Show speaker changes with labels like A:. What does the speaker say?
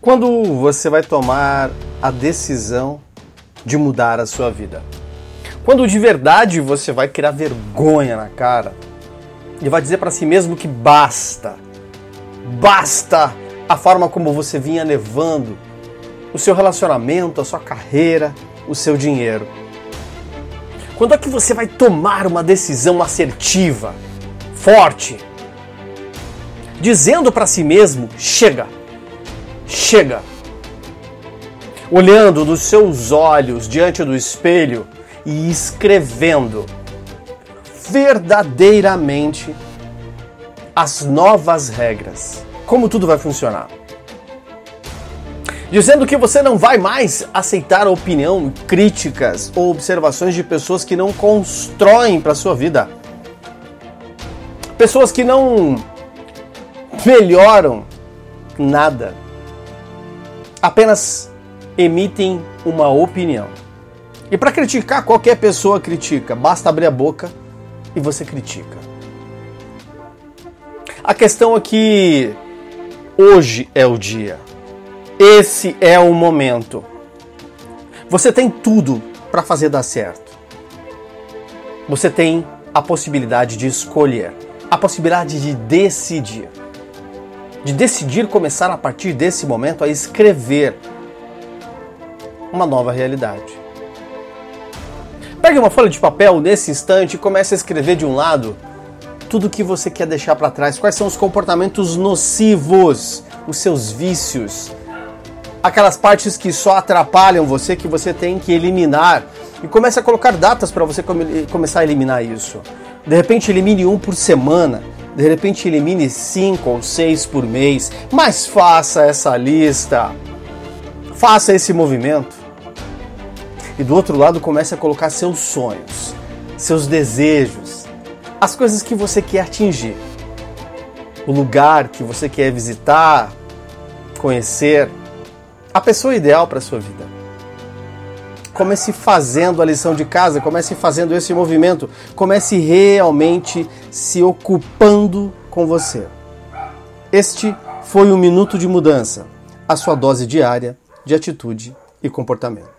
A: Quando você vai tomar a decisão de mudar a sua vida? Quando de verdade você vai criar vergonha na cara e vai dizer para si mesmo que basta, basta a forma como você vinha levando o seu relacionamento, a sua carreira, o seu dinheiro. Quando é que você vai tomar uma decisão assertiva, forte, dizendo para si mesmo: chega, chega. Olhando nos seus olhos diante do espelho e escrevendo verdadeiramente as novas regras. Como tudo vai funcionar. Dizendo que você não vai mais aceitar a opinião, críticas ou observações de pessoas que não constroem para sua vida. Pessoas que não melhoram nada. Apenas emitem uma opinião. E para criticar, qualquer pessoa critica, basta abrir a boca e você critica. A questão é que hoje é o dia. Esse é o momento. Você tem tudo para fazer dar certo. Você tem a possibilidade de escolher, a possibilidade de decidir. De decidir começar a partir desse momento a escrever uma nova realidade. Pegue uma folha de papel nesse instante e comece a escrever de um lado tudo o que você quer deixar para trás. Quais são os comportamentos nocivos, os seus vícios, aquelas partes que só atrapalham você, que você tem que eliminar. E comece a colocar datas para você come começar a eliminar isso. De repente, elimine um por semana. De repente, elimine cinco ou seis por mês. Mas faça essa lista. Faça esse movimento e do outro lado comece a colocar seus sonhos, seus desejos, as coisas que você quer atingir, o lugar que você quer visitar, conhecer, a pessoa ideal para sua vida. Comece fazendo a lição de casa, comece fazendo esse movimento, comece realmente se ocupando com você. Este foi o Minuto de Mudança, a sua dose diária de atitude e comportamento.